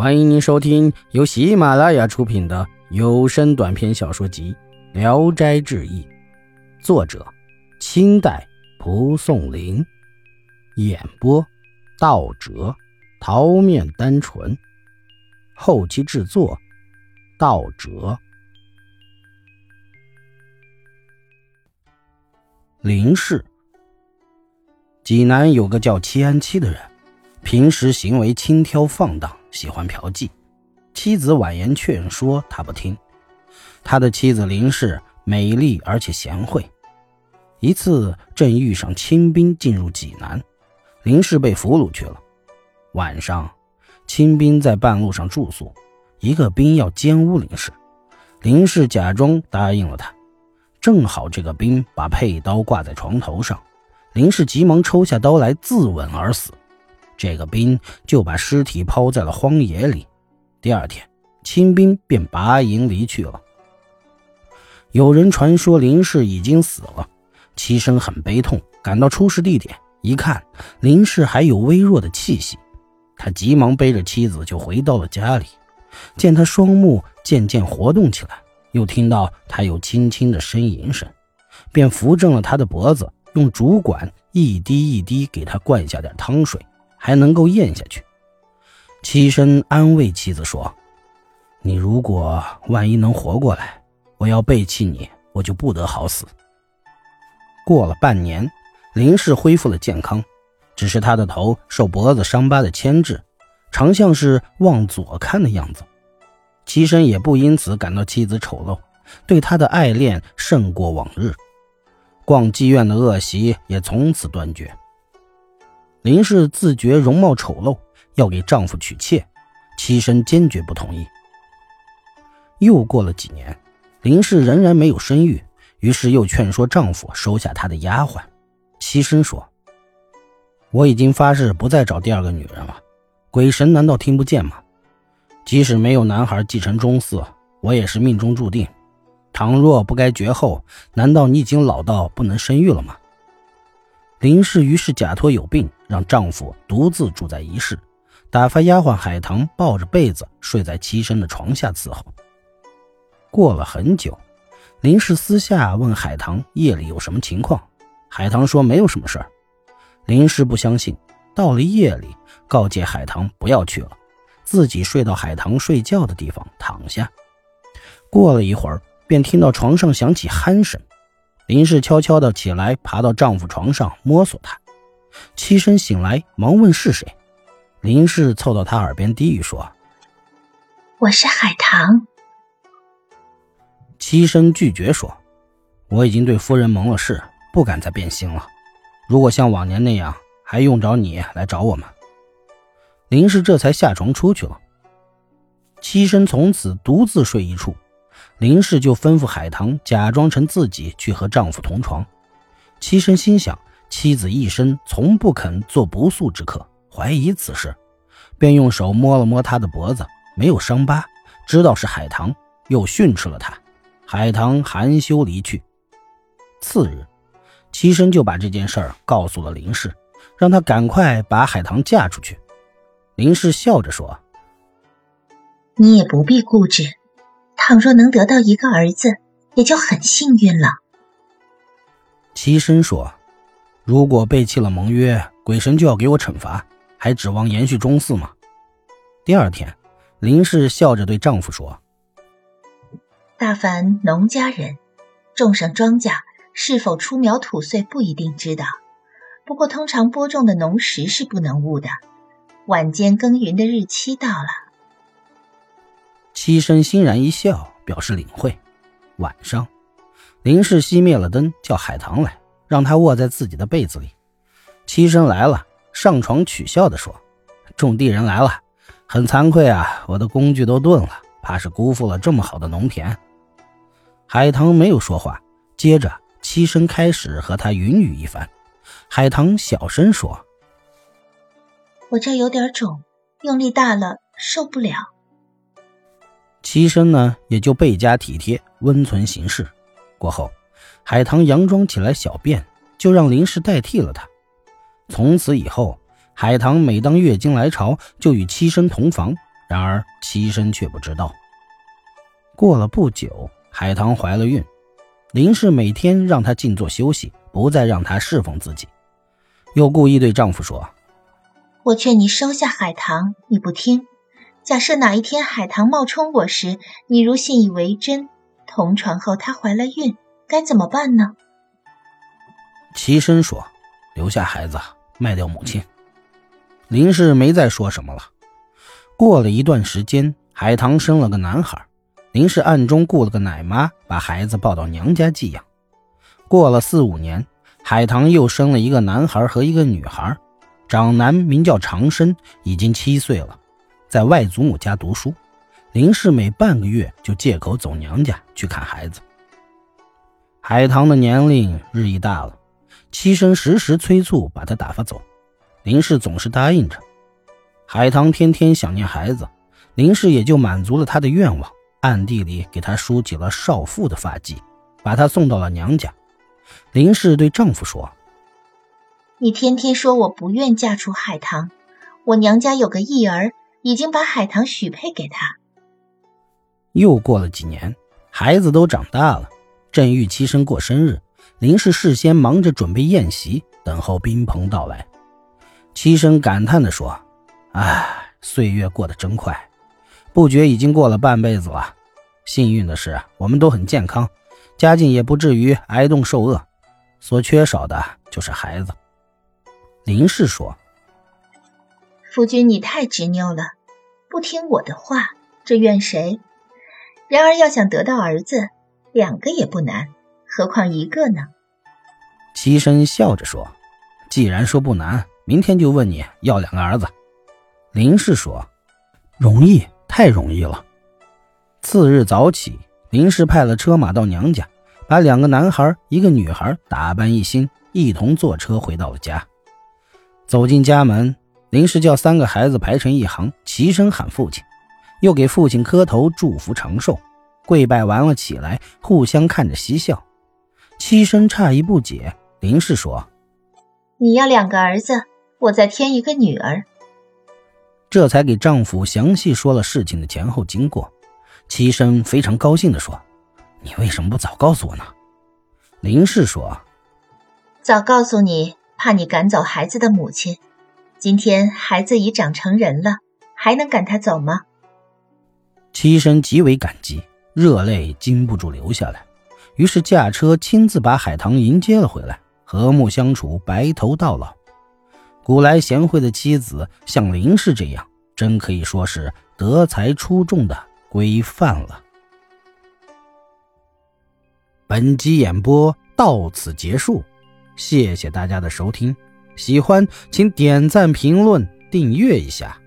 欢迎您收听由喜马拉雅出品的有声短篇小说集《聊斋志异》，作者：清代蒲松龄，演播：道哲、桃面单纯，后期制作：道哲。林氏，济南有个叫戚安七的人，平时行为轻佻放荡。喜欢嫖妓，妻子婉言劝说他不听。他的妻子林氏美丽而且贤惠。一次正遇上清兵进入济南，林氏被俘虏去了。晚上，清兵在半路上住宿，一个兵要奸污林氏，林氏假装答应了他。正好这个兵把佩刀挂在床头上，林氏急忙抽下刀来自刎而死。这个兵就把尸体抛在了荒野里。第二天，清兵便拔营离去了。有人传说林氏已经死了，齐生很悲痛，赶到出事地点一看，林氏还有微弱的气息，他急忙背着妻子就回到了家里。见他双目渐渐活动起来，又听到他有轻轻的呻吟声，便扶正了他的脖子，用竹管一滴一滴给他灌下点汤水。还能够咽下去。妻身安慰妻子说：“你如果万一能活过来，我要背弃你，我就不得好死。”过了半年，林氏恢复了健康，只是他的头受脖子伤疤的牵制，常像是往左看的样子。妻身也不因此感到妻子丑陋，对他的爱恋胜过往日，逛妓院的恶习也从此断绝。林氏自觉容貌丑陋，要给丈夫娶妾，妻身坚决不同意。又过了几年，林氏仍然没有生育，于是又劝说丈夫收下她的丫鬟。妻身说：“我已经发誓不再找第二个女人了，鬼神难道听不见吗？即使没有男孩继承宗嗣，我也是命中注定。倘若不该绝后，难道你已经老到不能生育了吗？”林氏于是假托有病，让丈夫独自住在一室，打发丫鬟海棠抱着被子睡在妻身的床下伺候。过了很久，林氏私下问海棠夜里有什么情况，海棠说没有什么事儿。林氏不相信，到了夜里，告诫海棠不要去了，自己睡到海棠睡觉的地方躺下。过了一会儿，便听到床上响起鼾声。林氏悄悄地起来，爬到丈夫床上摸索他。七身醒来，忙问是谁。林氏凑到他耳边低语说：“我是海棠。”七身拒绝说：“我已经对夫人蒙了誓，不敢再变心了。如果像往年那样，还用着你来找我吗？”林氏这才下床出去了。七身从此独自睡一处。林氏就吩咐海棠假装成自己去和丈夫同床。妻身心想，妻子一生从不肯做不速之客，怀疑此事，便用手摸了摸她的脖子，没有伤疤，知道是海棠，又训斥了她。海棠含羞离去。次日，妻身就把这件事儿告诉了林氏，让他赶快把海棠嫁出去。林氏笑着说：“你也不必固执。”倘若能得到一个儿子，也就很幸运了。齐深说：“如果背弃了盟约，鬼神就要给我惩罚，还指望延续中嗣吗？”第二天，林氏笑着对丈夫说：“大凡农家人种上庄稼，是否出苗吐穗不一定知道，不过通常播种的农时是不能误的。晚间耕耘的日期到了。”妻身欣然一笑，表示领会。晚上，林氏熄灭了灯，叫海棠来，让他卧在自己的被子里。妻身来了，上床取笑地说：“种地人来了，很惭愧啊，我的工具都钝了，怕是辜负了这么好的农田。”海棠没有说话，接着妻身开始和他云雨一番。海棠小声说：“我这有点肿，用力大了受不了。”妻身呢，也就倍加体贴，温存行事。过后，海棠佯装起来小便，就让林氏代替了她。从此以后，海棠每当月经来潮，就与妻身同房，然而七生却不知道。过了不久，海棠怀了孕，林氏每天让她静坐休息，不再让她侍奉自己，又故意对丈夫说：“我劝你收下海棠，你不听。假设哪一天海棠冒充我时，你如信以为真，同床后她怀了孕，该怎么办呢？”齐生说：“留下孩子，卖掉母亲。”林氏没再说什么了。过了一段时间，海棠生了个男孩，林氏暗中雇了个奶妈，把孩子抱到娘家寄养。过了四五年，海棠又生了一个男孩和一个女孩，长男名叫长生，已经七岁了，在外祖母家读书。林氏每半个月就借口走娘家去看孩子。海棠的年龄日益大了，妻生时时催促把她打发走。林氏总是答应着，海棠天天想念孩子，林氏也就满足了他的愿望，暗地里给他梳起了少妇的发髻，把她送到了娘家。林氏对丈夫说：“你天天说我不愿嫁出海棠，我娘家有个义儿，已经把海棠许配给他。”又过了几年，孩子都长大了，正遇七生过生日，林氏事先忙着准备宴席，等候宾朋到来。七生感叹地说：“唉，岁月过得真快，不觉已经过了半辈子了。幸运的是，我们都很健康，家境也不至于挨冻受饿，所缺少的就是孩子。”林氏说：“夫君，你太执拗了，不听我的话，这怨谁？然而要想得到儿子，两个也不难，何况一个呢？”齐生笑着说：“既然说不难。”明天就问你要两个儿子，林氏说：“容易，太容易了。”次日早起，林氏派了车马到娘家，把两个男孩、一个女孩打扮一新，一同坐车回到了家。走进家门，林氏叫三个孩子排成一行，齐声喊父亲，又给父亲磕头祝福长寿，跪拜完了起来，互相看着嬉笑。七生诧异不解，林氏说：“你要两个儿子？”我再添一个女儿，这才给丈夫详细说了事情的前后经过。齐生非常高兴地说：“你为什么不早告诉我呢？”林氏说：“早告诉你，怕你赶走孩子的母亲。今天孩子已长成人了，还能赶他走吗？”妻身极为感激，热泪禁不住流下来，于是驾车亲自把海棠迎接了回来，和睦相处，白头到老。古来贤惠的妻子，像林氏这样，真可以说是德才出众的规范了。本集演播到此结束，谢谢大家的收听，喜欢请点赞、评论、订阅一下。